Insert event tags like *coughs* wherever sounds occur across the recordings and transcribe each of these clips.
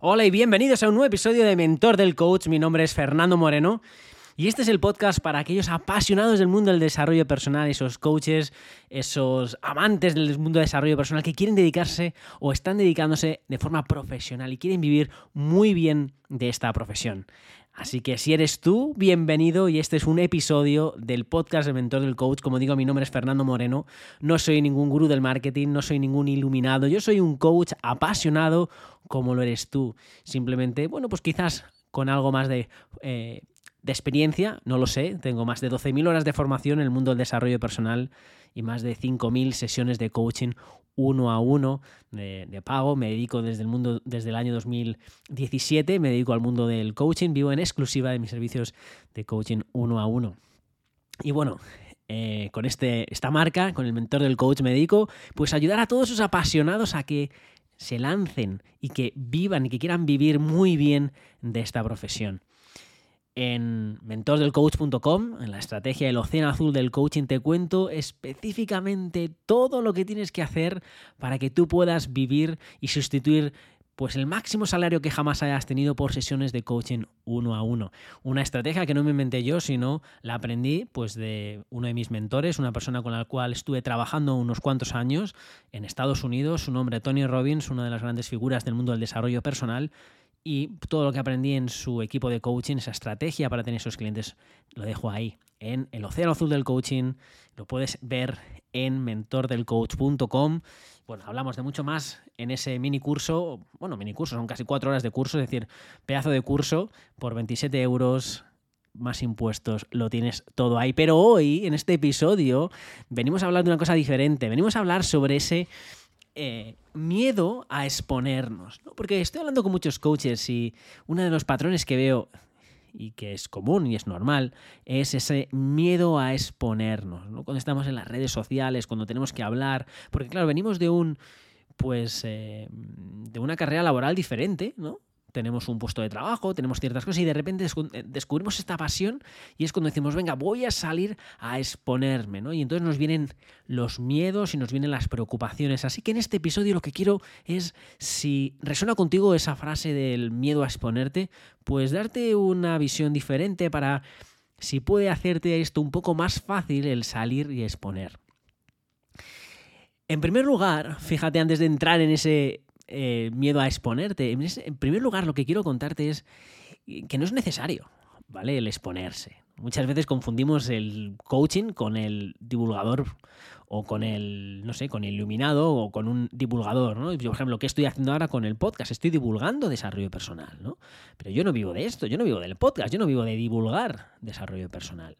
Hola y bienvenidos a un nuevo episodio de Mentor del Coach. Mi nombre es Fernando Moreno y este es el podcast para aquellos apasionados del mundo del desarrollo personal, esos coaches, esos amantes del mundo del desarrollo personal que quieren dedicarse o están dedicándose de forma profesional y quieren vivir muy bien de esta profesión. Así que si eres tú, bienvenido y este es un episodio del podcast de Mentor del Coach. Como digo, mi nombre es Fernando Moreno, no soy ningún gurú del marketing, no soy ningún iluminado, yo soy un coach apasionado como lo eres tú. Simplemente, bueno, pues quizás con algo más de... Eh, experiencia, no lo sé, tengo más de 12.000 horas de formación en el mundo del desarrollo personal y más de 5.000 sesiones de coaching uno a uno de, pago. Me dedico desde el mundo, desde el año 2017, me dedico al mundo del coaching, vivo en exclusiva de mis servicios de coaching uno a uno. Y bueno, eh, con este, esta marca, con el mentor del coach, me dedico pues ayudar a todos esos apasionados a que se lancen y que vivan y que quieran vivir muy bien de esta profesión en mentorsdelcoach.com, en la estrategia del océano azul del coaching, te cuento específicamente todo lo que tienes que hacer para que tú puedas vivir y sustituir pues el máximo salario que jamás hayas tenido por sesiones de coaching uno a uno. Una estrategia que no me inventé yo, sino la aprendí pues de uno de mis mentores, una persona con la cual estuve trabajando unos cuantos años en Estados Unidos, su nombre Tony Robbins, una de las grandes figuras del mundo del desarrollo personal, y todo lo que aprendí en su equipo de coaching, esa estrategia para tener esos clientes, lo dejo ahí, en el océano azul del coaching. Lo puedes ver en mentordelcoach.com. Bueno, hablamos de mucho más en ese mini curso. Bueno, mini curso, son casi cuatro horas de curso, es decir, pedazo de curso por 27 euros más impuestos, lo tienes todo ahí. Pero hoy, en este episodio, venimos a hablar de una cosa diferente. Venimos a hablar sobre ese eh, miedo a exponernos. Porque estoy hablando con muchos coaches y uno de los patrones que veo y que es común y es normal, es ese miedo a exponernos, Cuando estamos en las redes sociales, cuando tenemos que hablar, porque claro, venimos de un pues eh, de una carrera laboral diferente, ¿no? Tenemos un puesto de trabajo, tenemos ciertas cosas y de repente eh, descubrimos esta pasión y es cuando decimos, venga, voy a salir a exponerme, ¿no? Y entonces nos vienen los miedos y nos vienen las preocupaciones. Así que en este episodio lo que quiero es, si resuena contigo esa frase del miedo a exponerte, pues darte una visión diferente para si puede hacerte esto un poco más fácil el salir y exponer. En primer lugar, fíjate antes de entrar en ese eh, miedo a exponerte. En primer lugar, lo que quiero contarte es que no es necesario, ¿vale? El exponerse. Muchas veces confundimos el coaching con el divulgador o con el, no sé, con el iluminado o con un divulgador, ¿no? Yo, por ejemplo, ¿qué estoy haciendo ahora con el podcast? Estoy divulgando desarrollo personal, ¿no? Pero yo no vivo de esto, yo no vivo del podcast, yo no vivo de divulgar desarrollo personal.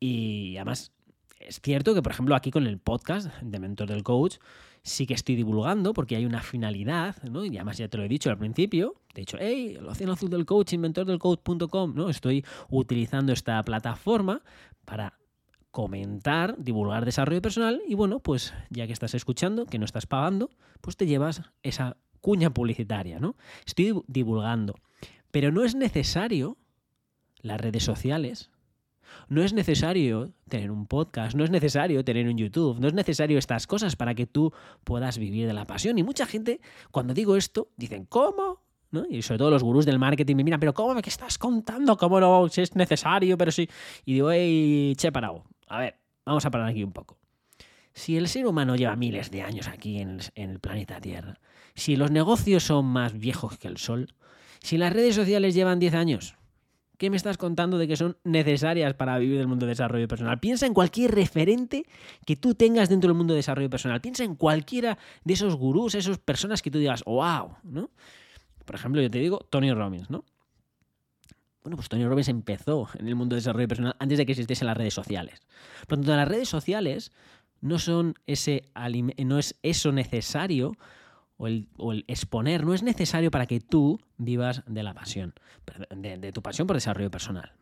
Y además, es cierto que, por ejemplo, aquí con el podcast de Mentor del Coach, sí que estoy divulgando porque hay una finalidad, ¿no? Y además ya te lo he dicho al principio, de hecho, hey, el océano azul del coach, inventor del coach.com, ¿no? Estoy utilizando esta plataforma para comentar, divulgar desarrollo personal y bueno, pues ya que estás escuchando, que no estás pagando, pues te llevas esa cuña publicitaria, ¿no? Estoy divulgando, pero no es necesario las redes sociales no es necesario tener un podcast, no es necesario tener un YouTube, no es necesario estas cosas para que tú puedas vivir de la pasión. Y mucha gente, cuando digo esto, dicen, ¿cómo? ¿No? Y sobre todo los gurús del marketing me miran, pero ¿cómo me estás contando? ¿Cómo no? Si es necesario, pero sí. Y digo, hey, che, parado. A ver, vamos a parar aquí un poco. Si el ser humano lleva miles de años aquí en el, planeta Tierra, si los negocios son más viejos que el Sol, si las redes sociales llevan 10 años, ¿Qué me estás contando de que son necesarias para vivir del mundo de desarrollo personal? Piensa en cualquier referente que tú tengas dentro del mundo de desarrollo personal. Piensa en cualquiera de esos gurús, esas personas que tú digas, wow, ¿no? Por ejemplo, yo te digo Tony Robbins, ¿no? Bueno, pues Tony Robbins empezó en el mundo de desarrollo personal antes de que existiesen las redes sociales. Por lo tanto, las redes sociales no son ese no es eso necesario o el, exponer no es necesario para que tú vivas de la pasión, de, tu pasión por desarrollo personal.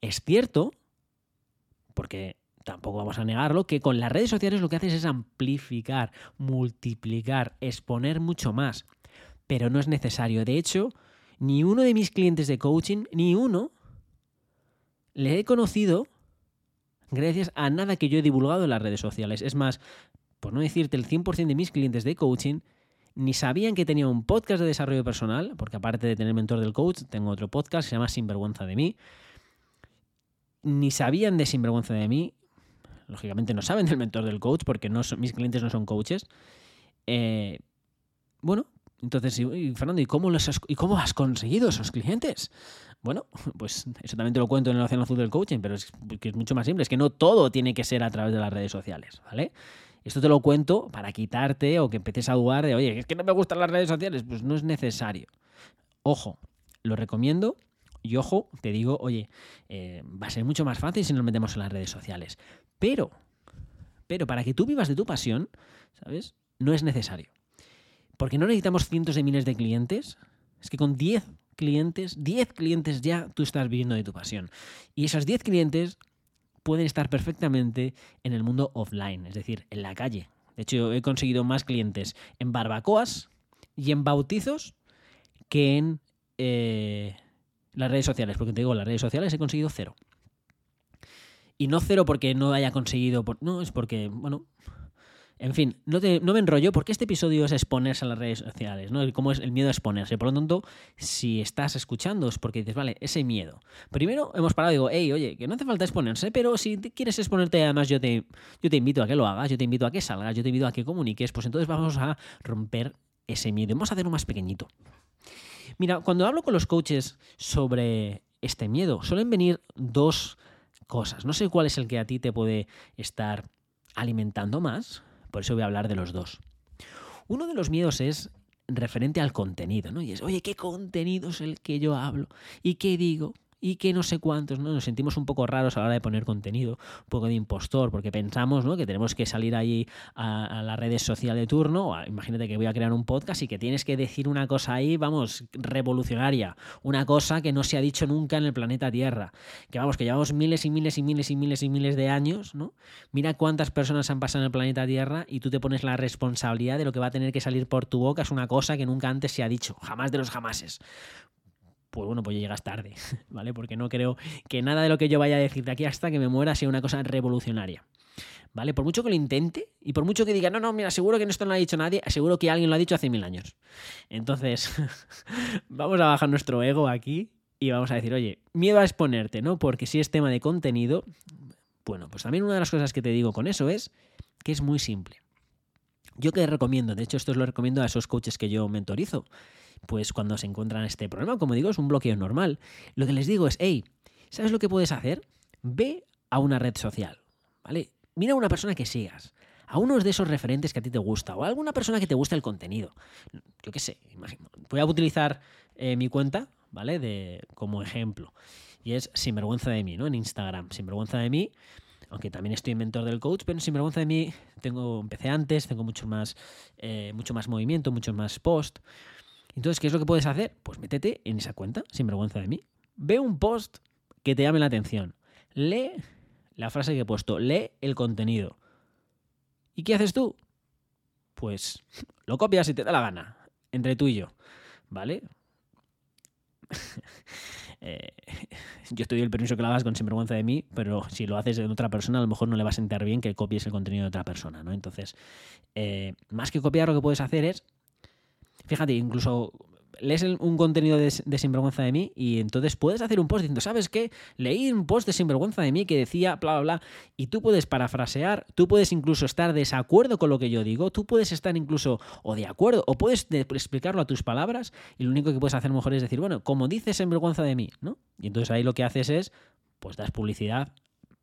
Es cierto, porque tampoco vamos a negarlo, que con las redes sociales lo que haces es amplificar, multiplicar, exponer mucho más. Pero no es necesario. De hecho, ni uno de mis clientes de coaching, ni uno, le he conocido gracias a nada que yo he divulgado en las redes sociales. Es más, por no decirte el 100% de mis clientes de coaching, ni sabían que tenía un podcast de desarrollo personal, porque aparte de tener mentor del coach, tengo otro podcast que se llama Sinvergüenza de mí. Ni sabían de Sinvergüenza de mí. Lógicamente no saben del mentor del coach porque no mis clientes no son coaches. Eh, bueno, entonces, Fernando, ¿y cómo, has, ¿y cómo has conseguido esos clientes? Bueno, pues eso también te lo cuento en el Océano Azul del Coaching, pero es que es mucho más simple. Es que no todo tiene que ser a través de las redes sociales, ¿vale? Esto te lo cuento para quitarte o que empieces a dudar de, oye, es que no me gustan las redes sociales. Pues no es necesario. Ojo, lo recomiendo. Y ojo, te digo, oye, eh, va a ser mucho más fácil si nos metemos en las redes sociales. Pero, pero para que tú vivas de tu pasión, ¿sabes? No es necesario. Porque no necesitamos cientos de miles de clientes. Es que con 10 clientes, 10 clientes ya tú estás viviendo de tu pasión. Y esos 10 clientes pueden estar perfectamente en el mundo offline, es decir, en la calle. De hecho, he conseguido más clientes en barbacoas y en bautizos que en eh, las redes sociales, porque te digo, las redes sociales he conseguido cero. Y no cero porque no haya conseguido, no, es porque, bueno, en fin, no, me enrollo porque este episodio es exponerse a las redes sociales, ¿no? Cómo es el miedo a exponerse. Por lo tanto, si estás escuchando es porque dices, vale, ese miedo. Primero hemos parado y digo, hey, oye, que no hace falta exponerse, pero si quieres exponerte, además yo te, yo te invito a que lo hagas, yo te invito a que salgas, yo te invito a que comuniques, pues entonces vamos a romper ese miedo. Vamos a hacerlo más pequeñito. Mira, cuando hablo con los coaches sobre este miedo, suelen venir dos cosas. No sé cuál es el que a ti te puede estar alimentando más, por eso voy a hablar de los dos. Uno de los miedos es referente al contenido, ¿no? Y es, oye, ¿qué contenido es el que yo hablo? ¿Y qué digo? Y que no sé cuántos, ¿no? Nos sentimos un poco raros a la hora de poner contenido, un poco de impostor, porque pensamos, ¿no? Que tenemos que salir ahí a, las redes sociales de turno, imagínate que voy a crear un podcast y que tienes que decir una cosa ahí, vamos, revolucionaria, una cosa que no se ha dicho nunca en el planeta Tierra, que vamos, que llevamos miles y miles y miles y miles y miles de años, ¿no? Mira cuántas personas han pasado en el planeta Tierra y tú te pones la responsabilidad de lo que va a tener que salir por tu boca, es una cosa que nunca antes se ha dicho, jamás de los jamases pues bueno, pues llegas tarde, *laughs* ¿vale? Porque no creo que nada de lo que yo vaya a decir de aquí hasta que me muera sea una cosa revolucionaria. ¿Vale? Por mucho que lo intente y por mucho que diga, no, no, mira, seguro que esto no lo ha dicho nadie, seguro que alguien lo ha dicho hace mil años. Entonces, *laughs* vamos a bajar nuestro ego aquí y vamos a decir, oye, miedo a exponerte, ¿no? Porque si es tema de contenido, bueno, pues también una de las cosas que te digo con eso es que es muy simple. Yo que recomiendo, de hecho esto lo recomiendo a esos coaches que yo mentorizo, pues cuando se encuentran este problema, como digo, es un bloqueo normal. Lo que les digo es, hey, ¿sabes lo que puedes hacer? Ve a una red social, ¿vale? Mira a una persona que sigas, a uno de esos referentes que a ti te gusta, o a alguna persona que te gusta el contenido. Yo qué sé, voy a utilizar eh, mi cuenta, ¿vale? De, como ejemplo. Y es Sinvergüenza de mí, ¿no? En Instagram, Sinvergüenza de mí aunque también estoy en mentor del coach, pero sin vergüenza de mí, tengo, empecé antes, tengo mucho más, eh, mucho más movimiento, mucho más post. Entonces, ¿qué es lo que puedes hacer? Pues métete en esa cuenta, sin vergüenza de mí. Ve un post que te llame la atención. Lee la frase que he puesto. Lee el contenido. ¿Y qué haces tú? Pues *laughs* lo copias si te da la gana. Entre tú y yo. ¿Vale? *laughs* Eh, *laughs* yo estoy el permiso que lo hagas con sinvergüenza de mí, pero si lo haces de otra persona, a lo mejor no le va a sentar bien que copies el contenido de otra persona, ¿no? Entonces, eh, más que copiar, lo que puedes hacer es Fíjate, incluso lees un contenido de, Sinvergüenza de mí y entonces puedes hacer un post diciendo, ¿sabes qué? Leí un post de Sinvergüenza de mí que decía bla, bla, bla, y tú puedes parafrasear, tú puedes incluso estar desacuerdo con lo que yo digo, tú puedes estar incluso o de acuerdo, o puedes explicarlo a tus palabras y lo único que puedes hacer mejor es decir, bueno, como dices Sinvergüenza de mí, ¿no? Y entonces ahí lo que haces es, pues das publicidad,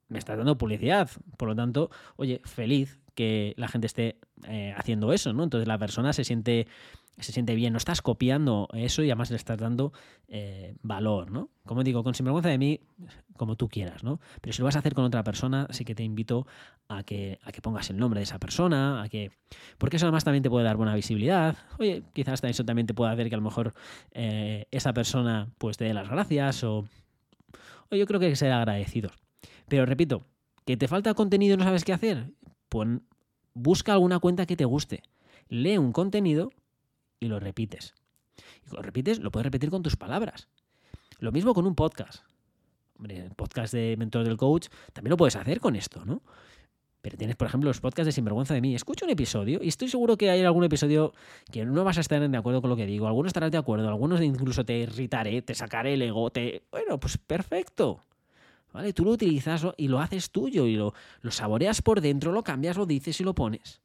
me estás dando publicidad, por lo tanto, oye, feliz que la gente esté eh, haciendo eso, ¿no? Entonces la persona se siente se siente bien, no estás copiando eso y además le estás dando eh, valor, ¿no? Como digo, con sinvergüenza de mí, como tú quieras, ¿no? Pero si lo vas a hacer con otra persona, sí que te invito a que, a que pongas el nombre de esa persona, a que. Porque eso además también te puede dar buena visibilidad. Oye, quizás eso también te puede hacer que a lo mejor eh, esa persona pues te dé las gracias o. O yo creo que hay que ser agradecidos. Pero repito, que te falta contenido y no sabes qué hacer, pues busca alguna cuenta que te guste. Lee un contenido y lo repites. Y lo repites, lo puedes repetir con tus palabras. Lo mismo con un podcast. Hombre, el podcast de Mentor del Coach también lo puedes hacer con esto, ¿no? Pero tienes, por ejemplo, los podcasts de Sinvergüenza de mí. Escucha un episodio y estoy seguro que hay algún episodio que no vas a estar de acuerdo con lo que digo. Algunos estarás de acuerdo, algunos incluso te irritaré, te sacaré el ego, te... Bueno, pues perfecto. ¿Vale? Tú lo utilizas y lo haces tuyo y lo, lo saboreas por dentro, lo cambias, lo dices y lo pones.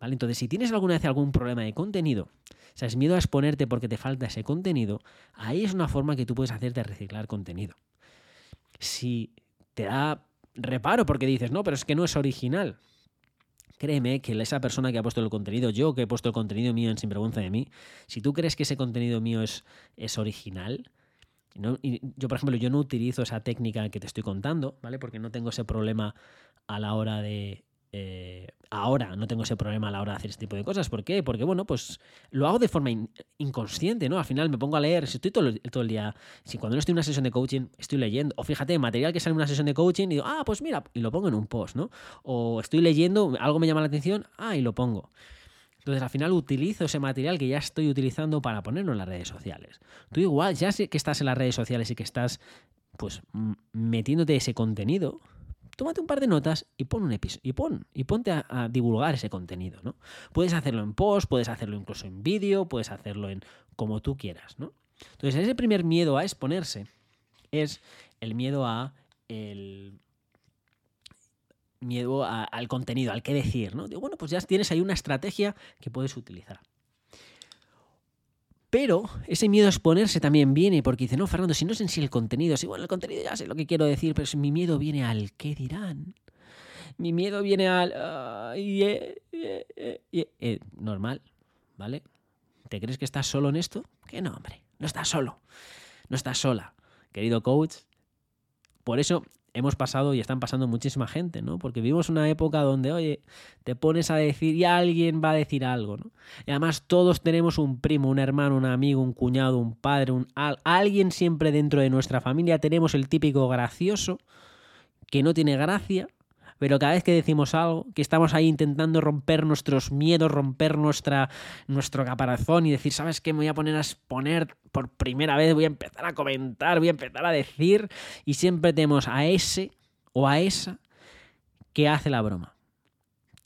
Entonces, si tienes alguna vez algún problema de contenido, o sea, es miedo a exponerte porque te falta ese contenido, ahí es una forma que tú puedes hacer de reciclar contenido. Si te da reparo porque dices, no, pero es que no es original. Créeme que esa persona que ha puesto el contenido, yo que he puesto el contenido mío en Sinvergüenza de mí, si tú crees que ese contenido mío es, es original, yo, por ejemplo, yo no utilizo esa técnica que te estoy contando, ¿vale? Porque no tengo ese problema a la hora de. Eh, ahora no tengo ese problema a la hora de hacer este tipo de cosas. ¿Por qué? Porque, bueno, pues lo hago de forma inconsciente, ¿no? Al final me pongo a leer, si estoy todo todo el, día, si cuando no estoy en una sesión de coaching, estoy leyendo, o fíjate, material que sale en una sesión de coaching y digo, ah, pues mira, y lo pongo en un post, ¿no? O estoy leyendo, algo me llama la atención, ah, y lo pongo. Entonces al final utilizo ese material que ya estoy utilizando para ponerlo en las redes sociales. Tú igual, ya sé que estás en las redes sociales y que estás pues metiéndote ese contenido, tómate un par de notas y pon un episodio y pon y ponte a, divulgar ese contenido, ¿no? Puedes hacerlo en post, puedes hacerlo incluso en vídeo, puedes hacerlo en como tú quieras, ¿no? Entonces, ese primer miedo a exponerse es el miedo a el miedo al contenido, al qué decir, ¿no? Digo, bueno, pues ya tienes ahí una estrategia que puedes utilizar. Pero ese miedo a exponerse también viene porque dice, no, Fernando, si no es en sí el contenido, si bueno, el contenido ya sé lo que quiero decir, pero si mi miedo viene al qué dirán. Mi miedo viene al... Eh, normal, ¿vale? ¿Te crees que estás solo en esto? Que no, hombre, no estás solo. No estás sola, querido coach. Por eso hemos pasado y están pasando muchísima gente, ¿no? Porque vivimos una época donde, oye, te pones a decir y alguien va a decir algo, ¿no? Y además todos tenemos un primo, un hermano, un amigo, un cuñado, un padre, un alguien siempre dentro de nuestra familia tenemos el típico gracioso que no tiene gracia pero cada vez que decimos algo, que estamos ahí intentando romper nuestros miedos, romper nuestra, nuestro caparazón y decir, ¿sabes qué? Me voy a poner a exponer por primera vez, voy a empezar a comentar, voy a empezar a decir, y siempre tenemos a ese o a esa que hace la broma.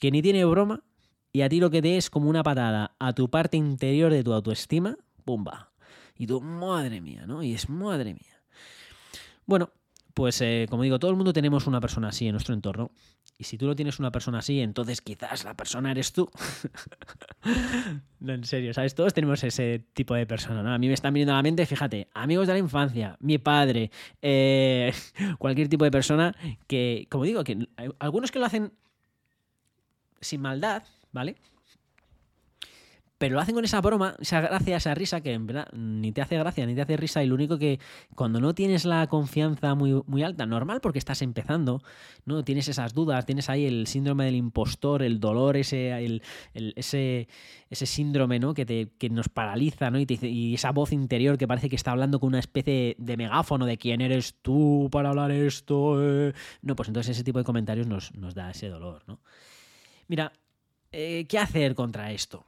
Que ni tiene broma y a ti lo que te es como una patada a tu parte interior de tu autoestima, ¡pumba! Y tú, madre mía, ¿no? Y es madre mía. Bueno, pues eh, como digo, todo el mundo tenemos una persona así en nuestro entorno. Y si tú no tienes una persona así, entonces quizás la persona eres tú. *laughs* no, en serio, ¿sabes? Todos tenemos ese tipo de persona, ¿no? A mí me están viniendo a la mente, fíjate, amigos de la infancia, mi padre, eh, *laughs* cualquier tipo de persona que, como digo, que algunos que lo hacen sin maldad, ¿vale? Pero lo hacen con esa broma, esa gracia, esa risa que en verdad ni te hace gracia ni te hace risa y lo único que cuando no tienes la confianza muy, muy alta, normal porque estás empezando, no tienes esas dudas, tienes ahí el síndrome del impostor, el dolor, ese, ese, síndrome ¿no? que, que nos paraliza ¿no? y, y esa voz interior que parece que está hablando con una especie de megáfono de quién eres tú para hablar esto. Eh? No, pues entonces ese tipo de comentarios nos, nos da ese dolor. ¿no? Mira, eh, ¿qué hacer contra esto?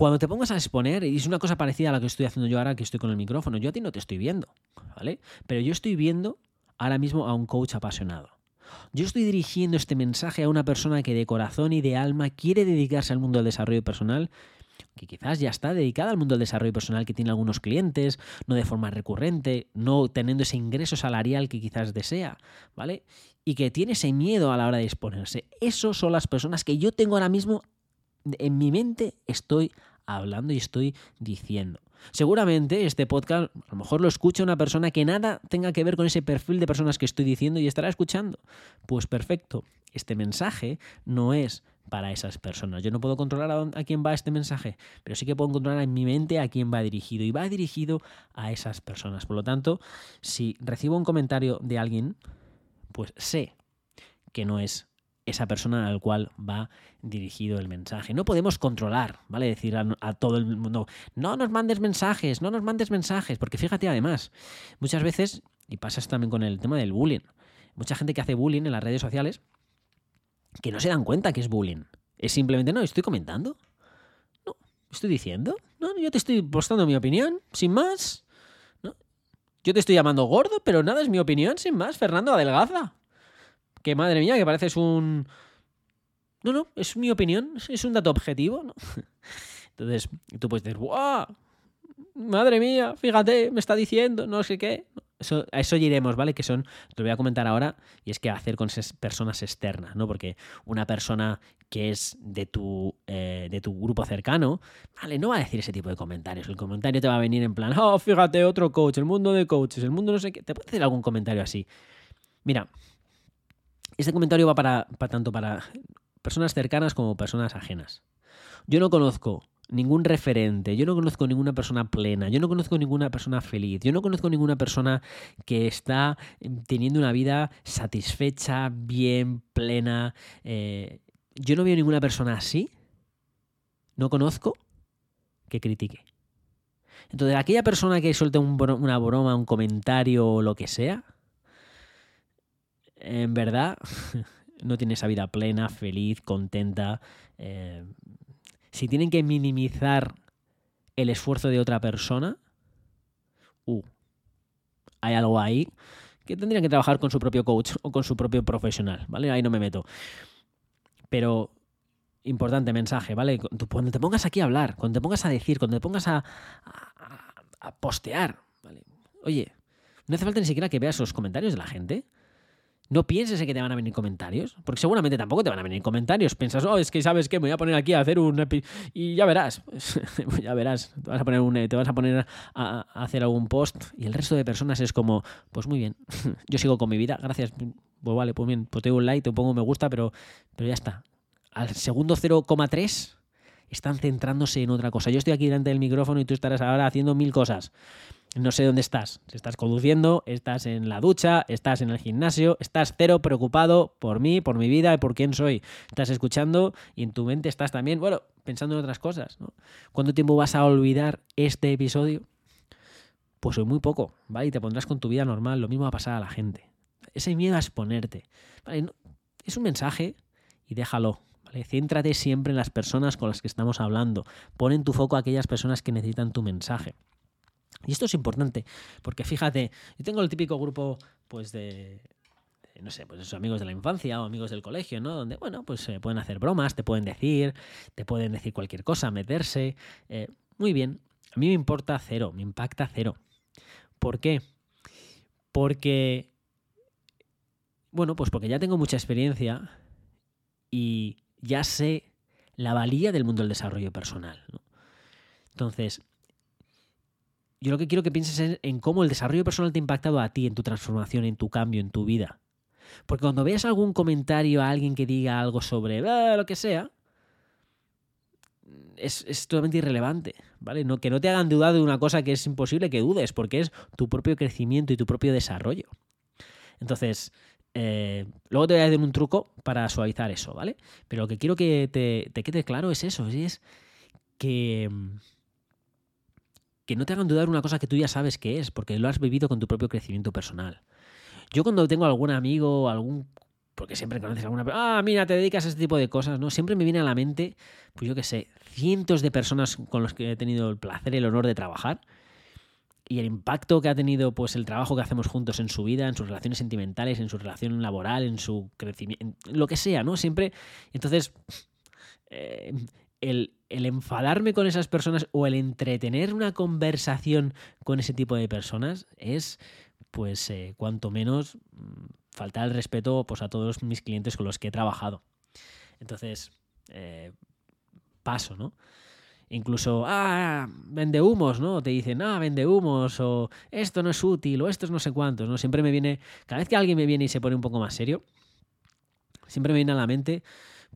Cuando te pongas a exponer, y es una cosa parecida a la que estoy haciendo yo ahora que estoy con el micrófono, yo a ti no te estoy viendo, ¿vale? Pero yo estoy viendo ahora mismo a un coach apasionado. Yo estoy dirigiendo este mensaje a una persona que de corazón y de alma quiere dedicarse al mundo del desarrollo personal, que quizás ya está dedicada al mundo del desarrollo personal, que tiene algunos clientes, no de forma recurrente, no teniendo ese ingreso salarial que quizás desea, ¿vale? Y que tiene ese miedo a la hora de exponerse. Esos son las personas que yo tengo ahora mismo en mi mente estoy hablando y estoy diciendo. Seguramente este podcast a lo mejor lo escucha una persona que nada tenga que ver con ese perfil de personas que estoy diciendo y estará escuchando. Pues perfecto, este mensaje no es para esas personas. Yo no puedo controlar a, a, quién va este mensaje, pero sí que puedo controlar en mi mente a quién va dirigido y va dirigido a esas personas. Por lo tanto, si recibo un comentario de alguien, pues sé que no es esa persona al cual va dirigido el mensaje. No podemos controlar, ¿vale? Decir a, todo el mundo, no nos mandes mensajes, no nos mandes mensajes, porque fíjate además, muchas veces, y pasa también con el tema del bullying, mucha gente que hace bullying en las redes sociales, que no se dan cuenta que es bullying. Es simplemente, no, estoy comentando. No, estoy diciendo. No, yo te estoy postando mi opinión, sin más. ¿no? Yo te estoy llamando gordo, pero nada, es mi opinión, sin más. Fernando, adelgaza. Que madre mía, que pareces un... No, no, es mi opinión, es un dato objetivo, ¿no? *laughs* Entonces, tú puedes decir, ¡guau! Madre mía, fíjate, me está diciendo, no sé qué. Eso, a eso iremos, ¿vale? Que son, te lo voy a comentar ahora, y es que hacer con personas externas, ¿no? Porque una persona que es de tu, eh, de tu grupo cercano, ¿vale? No va a decir ese tipo de comentarios. El comentario te va a venir en plan, oh, fíjate, otro coach, el mundo de coaches, el mundo no sé qué. Te puede hacer algún comentario así. Mira, este comentario va para, tanto para personas cercanas como personas ajenas. Yo no conozco ningún referente, yo no conozco ninguna persona plena, yo no conozco ninguna persona feliz, yo no conozco ninguna persona que está em, teniendo una vida satisfecha, bien, plena. Eh, yo no veo ninguna persona así, no conozco, que critique. Entonces, aquella persona que suelte una broma, un comentario o lo que sea, en verdad *laughs* no tiene esa vida plena, feliz, contenta. Eh, si tienen que minimizar el esfuerzo de otra persona, uh, hay algo ahí que tendrían que trabajar con su propio coach o con su propio profesional, ¿vale? Ahí no me meto. Pero importante mensaje, ¿vale? Cuando te pongas aquí a hablar, cuando te pongas a decir, cuando te pongas a, a postear, ¿vale? Oye, no hace falta ni siquiera que veas los comentarios de la gente. No pienses en que te van a venir comentarios, porque seguramente tampoco te van a venir comentarios. Piensas, oh, es que sabes que me voy a poner aquí a hacer un y ya verás, *laughs* ya verás, te vas a poner un, te vas a poner a, hacer algún post y el resto de personas es como, pues muy bien, *laughs* yo sigo con mi vida, gracias, pues vale, pues bien, pues te un like, te pongo me gusta, pero, pero ya está. Al segundo 0,3 están centrándose en otra cosa. Yo estoy aquí delante del micrófono y tú estarás ahora haciendo mil cosas. No sé dónde estás. Si estás conduciendo, estás en la ducha, estás en el gimnasio, estás cero preocupado por mí, por mi vida y por quién soy. Estás escuchando y en tu mente estás también, bueno, pensando en otras cosas. ¿Cuánto tiempo vas a olvidar este episodio? Pues muy poco, ¿vale? Y te pondrás con tu vida normal. Lo mismo va a pasar a la gente. Ese miedo a exponerte. Es un mensaje y déjalo. ¿vale? Céntrate siempre en las personas con las que estamos hablando. Pon en tu foco aquellas personas que necesitan tu mensaje. Y esto es importante, porque fíjate, yo tengo el típico grupo, pues de, no sé, pues esos amigos de la infancia o amigos del colegio, ¿no? Donde, bueno, pues se pueden hacer bromas, te pueden decir, te pueden decir cualquier cosa, meterse. Eh, muy bien, a mí me importa cero, me impacta cero. ¿Por qué? Porque, bueno, pues porque ya tengo mucha experiencia y ya sé la valía del mundo del desarrollo personal. ¿no? Entonces, yo lo que quiero que pienses es en cómo el desarrollo personal te ha impactado a ti, en tu transformación, en tu cambio, en tu vida. Porque cuando veas algún comentario a alguien que diga algo sobre ah, lo que sea, es, totalmente irrelevante, ¿vale? No, que no te hagan dudar de una cosa que es imposible que dudes, porque es tu propio crecimiento y tu propio desarrollo. Entonces, eh, luego te voy a dar un truco para suavizar eso, ¿vale? Pero lo que quiero que te, te quede claro es eso, es que que no te hagan dudar una cosa que tú ya sabes que es, porque lo has vivido con tu propio crecimiento personal. Yo cuando tengo algún amigo, algún porque siempre conoces a alguna ah, mira, te dedicas a este tipo de cosas, ¿no? Siempre me viene a la mente, pues yo qué sé, cientos de personas con los que he tenido el placer el honor de trabajar y el impacto que ha tenido pues el trabajo que hacemos juntos en su vida, en sus relaciones sentimentales, en su relación laboral, en su crecimiento, lo que sea, ¿no? Siempre, entonces, eh, el, enfadarme con esas personas o el entretener una conversación con ese tipo de personas es, pues, eh, cuanto menos mm, faltar el respeto pues, a todos mis clientes con los que he trabajado. Entonces, eh, paso, ¿no? Incluso, ah, vende humos, ¿no? Te dicen, ah, vende humos, o esto no es útil, o esto es no sé cuántos, ¿no? Siempre me viene, cada vez que alguien me viene y se pone un poco más serio, siempre me viene a la mente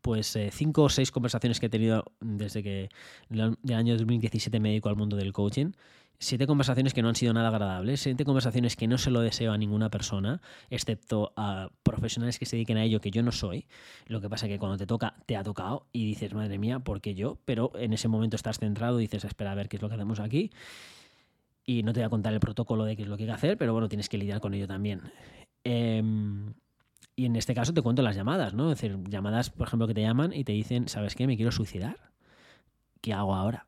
pues eh, cinco o seis conversaciones que he tenido desde que el año 2017 me dedico al mundo del coaching. Siete conversaciones que no han sido nada agradables, siete conversaciones que no se lo deseo a ninguna persona, excepto a profesionales que se dediquen a ello, que yo no soy. Lo que pasa es que cuando te toca, te ha tocado y dices, madre mía, ¿por qué yo? Pero en ese momento estás centrado y dices, espera a ver qué es lo que hacemos aquí. Y no te voy a contar el protocolo de qué es lo que hay que hacer, pero bueno, tienes que lidiar con ello también. Eh, y en este caso te cuento las llamadas, ¿no? Es decir, llamadas, por ejemplo, que te llaman y te dicen, ¿sabes qué? Me quiero suicidar. ¿Qué hago ahora?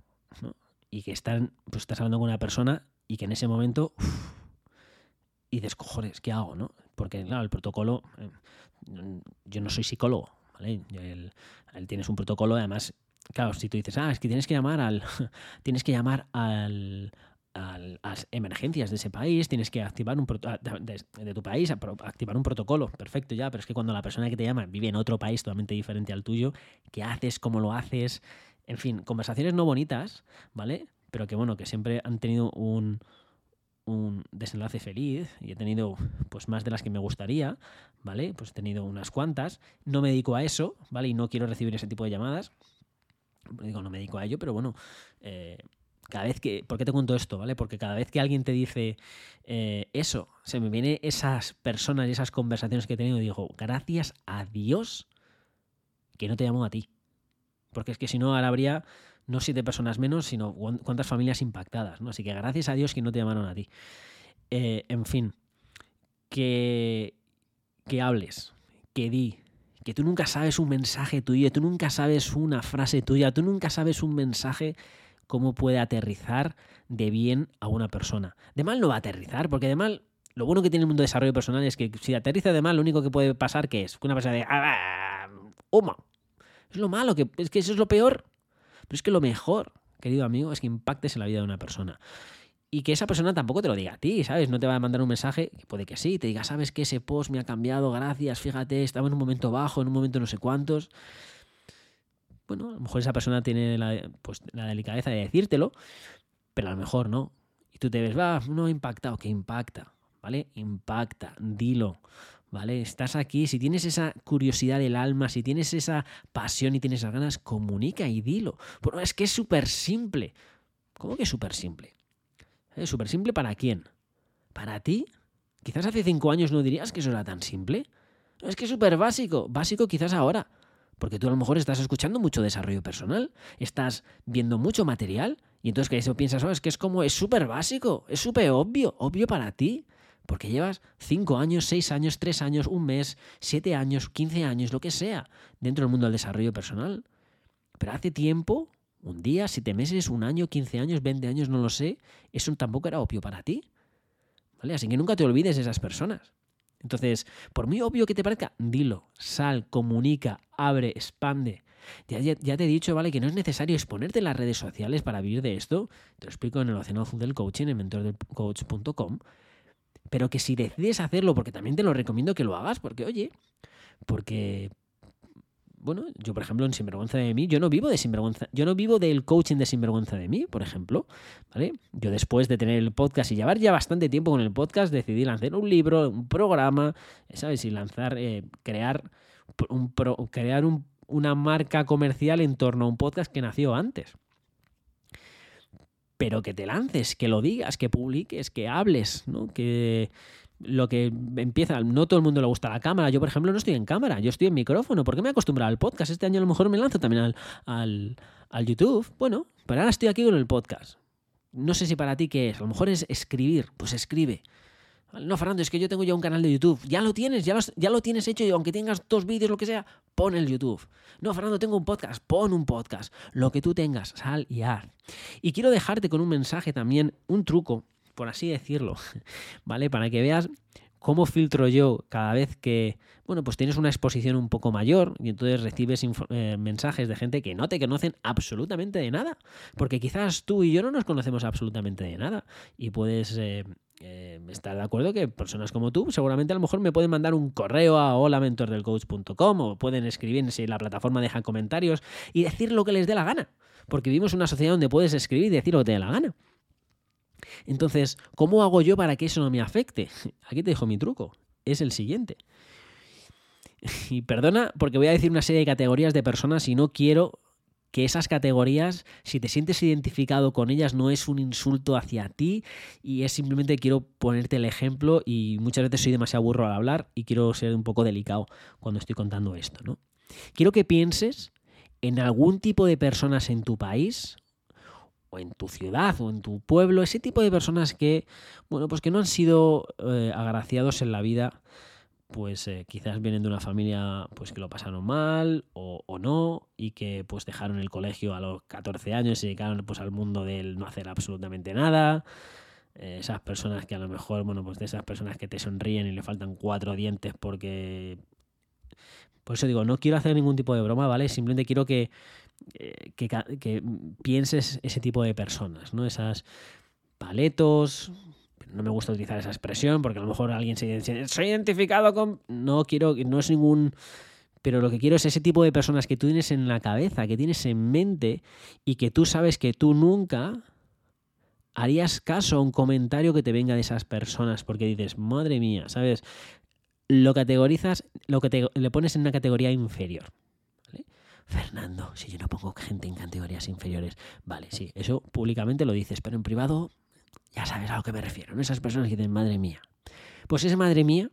Y que están, pues estás hablando con una persona y que en ese momento y dices, cojones, ¿qué hago? ¿no? Porque, claro, el protocolo, eh, yo no soy psicólogo, ¿vale? Él, tienes un protocolo, además, claro, si tú dices, ah, es que tienes que llamar al, *laughs* tienes que llamar al, a las emergencias de ese país, tienes que activar un de, de, tu país, activar un protocolo. Perfecto, ya, pero es que cuando la persona que te llama vive en otro país totalmente diferente al tuyo, ¿qué haces? ¿Cómo lo haces? En fin, conversaciones no bonitas, ¿vale? Pero que bueno, que siempre han tenido un, un desenlace feliz y he tenido pues más de las que me gustaría, ¿vale? Pues he tenido unas cuantas. No me dedico a eso, ¿vale? Y no quiero recibir ese tipo de llamadas. Digo, no me dedico a ello, pero bueno, eh, cada vez que. ¿Por qué te cuento esto? ¿Vale? Porque cada vez que alguien te dice eh, eso, se me vienen esas personas y esas conversaciones que he tenido y digo, gracias a Dios que no te llamo a ti. Porque es que si no, ahora habría no siete personas menos, sino cuántas familias impactadas, ¿no? Así que gracias a Dios que no te llamaron a ti. Eh, en fin, que, que hables, que di, que tú nunca sabes un mensaje tuyo, tú nunca sabes una frase tuya, tú nunca sabes un mensaje cómo puede aterrizar de bien a una persona. De mal no va a aterrizar, porque de mal, lo bueno que tiene el mundo de desarrollo personal es que si aterriza de mal, lo único que puede pasar que es una persona de ¡Ah, Es lo malo, que, es que eso es lo peor. Pero es que lo mejor, querido amigo, es que impactes en la vida de una persona. Y que esa persona tampoco te lo diga a ti, ¿sabes? No te va a mandar un mensaje, que puede que sí, te diga, ¿sabes que ese post me ha cambiado? Gracias, fíjate, estaba en un momento bajo, en un momento no sé cuántos bueno, a lo mejor esa persona tiene la, pues, la delicadeza de decírtelo, pero a lo mejor no. Y tú te ves, va, no ha impactado, que impacta, ¿vale? Impacta, dilo, ¿vale? Estás aquí, si tienes esa curiosidad del alma, si tienes esa pasión y tienes esas ganas, comunica y dilo. Bueno, es que es súper simple. ¿Cómo que súper simple? ¿Es súper simple para quién? ¿Para ti? Quizás hace cinco años no dirías que eso era tan simple. Es que es súper básico. Básico quizás ahora. Porque tú a lo mejor estás escuchando mucho desarrollo personal, estás viendo mucho material y entonces que eso piensas, oh, es que es como, es súper básico, es súper obvio, obvio para ti. Porque llevas 5 años, 6 años, 3 años, un mes, 7 años, 15 años, lo que sea, dentro del mundo del desarrollo personal. Pero hace tiempo, un día, 7 meses, un año, 15 años, 20 años, no lo sé, eso tampoco era obvio para ti. ¿Vale? Así que nunca te olvides de esas personas. Entonces, por muy obvio que te parezca, dilo, sal, comunica, abre, expande. Ya, te he dicho, ¿vale? Que no es necesario exponerte en las redes sociales para vivir de esto. Te lo explico en el Océano Azul del Coaching, en mentordelcoach.com. Pero que si decides hacerlo, porque también te lo recomiendo que lo hagas, porque, oye, porque bueno, yo por ejemplo en Sinvergüenza de mí, yo no vivo de Sinvergüenza, yo no vivo del coaching de Sinvergüenza de mí, por ejemplo, ¿vale? Yo después de tener el podcast y llevar ya bastante tiempo con el podcast, decidí lanzar un libro, un programa, ¿sabes? Y lanzar, eh, crear, un crear una marca comercial en torno a un podcast que nació antes. Pero que te lances, que lo digas, que publiques, que hables, ¿no? Que lo que empieza, no todo el mundo le gusta la cámara. Yo, por ejemplo, no estoy en cámara, yo estoy en micrófono. ¿Por qué me he acostumbrado al podcast? Este año a lo mejor me lanzo también al, al, YouTube. Bueno, pero ahora estoy aquí con el podcast. No sé si para ti qué es. A lo mejor es escribir. Pues escribe. No, Fernando, es que yo tengo ya un canal de YouTube. Ya lo tienes, ya, ya lo tienes hecho y aunque tengas dos vídeos, lo que sea, pon el YouTube. No, Fernando, tengo un podcast, pon un podcast. Lo que tú tengas, sal y haz. Y quiero dejarte con un mensaje también, un truco por así decirlo, *laughs* ¿vale? Para que veas cómo filtro yo cada vez que, bueno, pues tienes una exposición un poco mayor y entonces recibes eh, mensajes de gente que no te conocen absolutamente de nada. Porque quizás tú y yo no nos conocemos absolutamente de nada y puedes... Eh, eh, estar de acuerdo que personas como tú seguramente a lo mejor me pueden mandar un correo a holamentordelcoach.com o pueden escribirse en la plataforma dejan comentarios y decir lo que les dé la gana porque vivimos una sociedad donde puedes escribir y decir lo que te dé la gana entonces, ¿cómo hago yo para que eso no me afecte? *laughs* Aquí te dejo mi truco. Es el siguiente. *laughs* Y perdona porque voy a decir una serie de categorías de personas y no quiero que esas categorías, si te sientes identificado con ellas, no es un insulto hacia ti y es simplemente quiero ponerte el ejemplo y muchas veces soy demasiado burro al hablar y quiero ser un poco delicado cuando estoy contando esto, ¿no? Quiero que pienses en algún tipo de personas en tu país en tu ciudad o en tu pueblo, ese tipo de personas que, bueno, pues que no han sido eh, agraciados en la vida, pues eh, quizás vienen de una familia pues que lo pasaron mal o, no y que pues dejaron el colegio a los 14 años y se dedicaron pues al mundo del no hacer absolutamente nada. Eh, esas personas que a lo mejor, bueno, pues de esas personas que te sonríen y le faltan cuatro dientes porque... Por eso digo, no quiero hacer ningún tipo de broma, ¿vale? Simplemente quiero que, eh, que, pienses ese tipo de personas, ¿no? Esas paletos, no me gusta utilizar esa expresión porque a lo mejor alguien se dice, soy identificado con... No quiero, no es ningún... Pero lo que quiero es ese tipo de personas que tú tienes en la cabeza, que tienes en mente y que tú sabes que tú nunca harías caso a un comentario que te venga de esas personas porque dices, madre mía, ¿sabes? Lo categorizas, lo que le pones en una categoría inferior. Fernando, si yo no pongo gente en categorías inferiores, vale, sí, eso públicamente lo dices, pero en privado ya sabes a lo que me refiero, ¿no? Esas personas que dicen, madre mía. Pues esa madre mía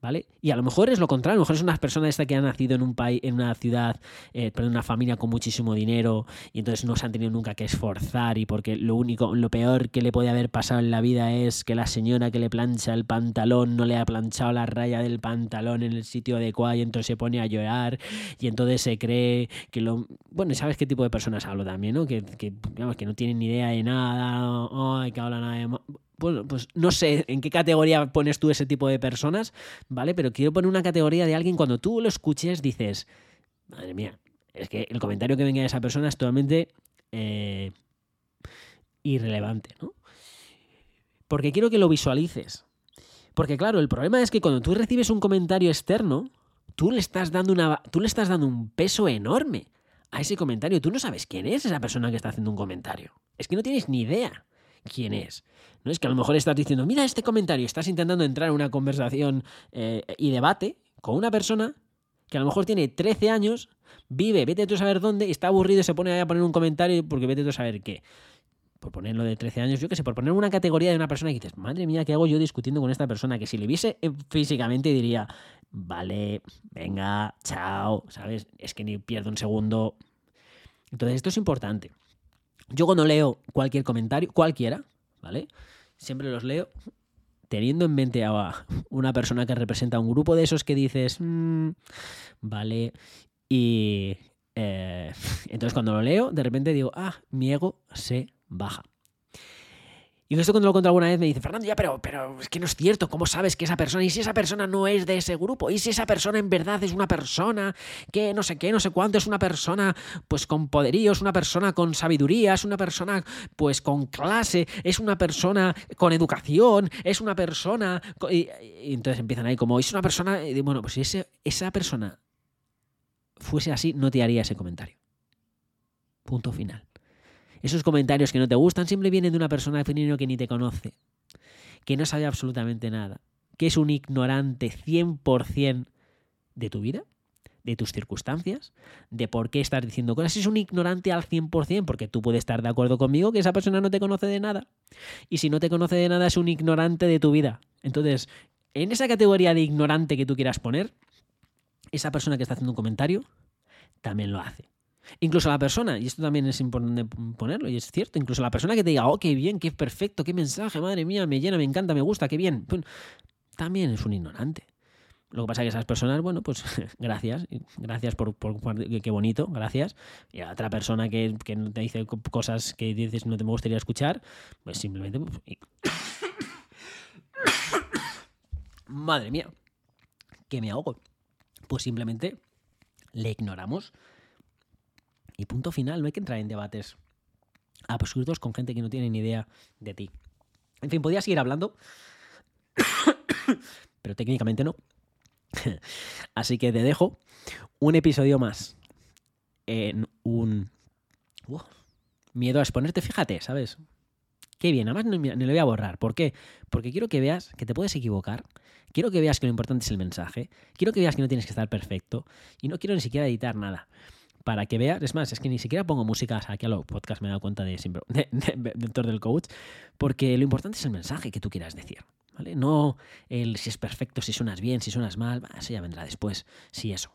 ¿vale? Y a lo mejor es lo contrario, a lo mejor es una persona esta que ha nacido en un país, en una ciudad, eh, perdón, una familia con muchísimo dinero y entonces no se han tenido nunca que esforzar y porque lo único, lo peor que le puede haber pasado en la vida es que la señora que le plancha el pantalón no le ha planchado la raya del pantalón en el sitio adecuado y entonces se pone a llorar y entonces se cree que lo... Bueno, ¿sabes qué tipo de personas hablo también, no? Que, que, digamos, que no tienen ni idea de nada, ay, que hablan nada de bueno, pues no sé en qué categoría pones tú ese tipo de personas, ¿vale? Pero quiero poner una categoría de alguien cuando tú lo escuches dices, madre mía, es que el comentario que venga de esa persona es totalmente eh, irrelevante, ¿no? Porque quiero que lo visualices. Porque claro, el problema es que cuando tú recibes un comentario externo, tú le estás dando, una, tú le estás dando un peso enorme a ese comentario. Tú no sabes quién es esa persona que está haciendo un comentario. Es que no tienes ni idea quién es. No es que a lo mejor estás diciendo, mira este comentario, estás intentando entrar en una conversación eh, y debate con una persona que a lo mejor tiene 13 años, vive, vete tú a saber dónde, está aburrido y se pone a poner un comentario porque vete tú a saber qué. Por ponerlo de 13 años, yo qué sé, por poner una categoría de una persona que dices, madre mía, ¿qué hago yo discutiendo con esta persona? Que si le viese eh, físicamente diría, vale, venga, chao, ¿sabes? Es que ni pierdo un segundo. Entonces, esto es importante. Yo cuando leo cualquier comentario, cualquiera, ¿vale? Siempre los leo teniendo en mente a una persona que representa un grupo de esos que dices, mm, vale, y eh, *laughs* entonces cuando lo leo, de repente digo, ah, mi ego se baja. Y esto cuando lo conté alguna vez me dice, Fernando, ya, pero, pero es que no es cierto, ¿cómo sabes que esa persona, y si esa persona no es de ese grupo, y si esa persona en verdad es una persona que no sé qué, no sé cuánto, es una persona pues con poderío, es una persona con sabiduría, es una persona pues con clase, es una persona con educación, es una persona... Y, entonces empiezan ahí como, es una persona, y bueno, pues si ese, esa persona fuese así, no te haría ese comentario. Punto final. Esos comentarios que no te gustan siempre vienen de una persona femenina que ni te conoce, que no sabe absolutamente nada, que es un ignorante 100% de tu vida, de tus circunstancias, de por qué estás diciendo cosas. Es un ignorante al 100%, porque tú puedes estar de acuerdo conmigo que esa persona no te conoce de nada. Y si no te conoce de nada, es un ignorante de tu vida. Entonces, en esa categoría de ignorante que tú quieras poner, esa persona que está haciendo un comentario también lo hace. Incluso la persona, y esto también es importante ponerlo, y es cierto, incluso la persona que te diga, oh, qué bien, qué perfecto, qué mensaje, madre mía, me llena, me encanta, me gusta, qué bien, también es un ignorante. Lo que pasa es que esas personas, bueno, pues *laughs* gracias, gracias por, qué bonito, gracias. Y a otra persona que, que te dice cosas que dices no te me gustaría escuchar, pues simplemente... Pues, *coughs* madre mía, que me ahogo. Pues simplemente le ignoramos y punto final, no hay que entrar en debates absurdos con gente que no tiene ni idea de ti. En fin, podía seguir hablando, *coughs* pero técnicamente no. *laughs* Así que te dejo un episodio más en un... miedo a exponerte, fíjate, ¿sabes? Qué bien, además no, lo voy a borrar. ¿Por qué? Porque quiero que veas que te puedes equivocar, quiero que veas que lo importante es el mensaje, quiero que veas que no tienes que estar perfecto y no quiero ni siquiera editar nada para que veas, es más, es que ni siquiera pongo música aquí a los podcasts, me he dado cuenta de, *laughs* de, de, del coach, porque lo importante es el mensaje que tú quieras decir. ¿vale? No el si es perfecto, si suenas bien, si suenas mal, eso ya vendrá después, si eso.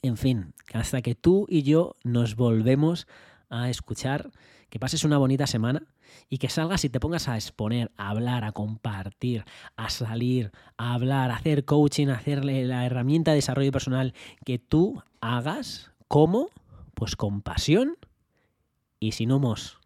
En fin, hasta que tú y yo nos volvemos a escuchar, que pases una bonita semana y que salgas y te pongas a exponer, a hablar, a compartir, a salir, a hablar, a hacer coaching, a hacerle la herramienta de desarrollo personal que tú hagas ¿Cómo? Pues con pasión y sin humos.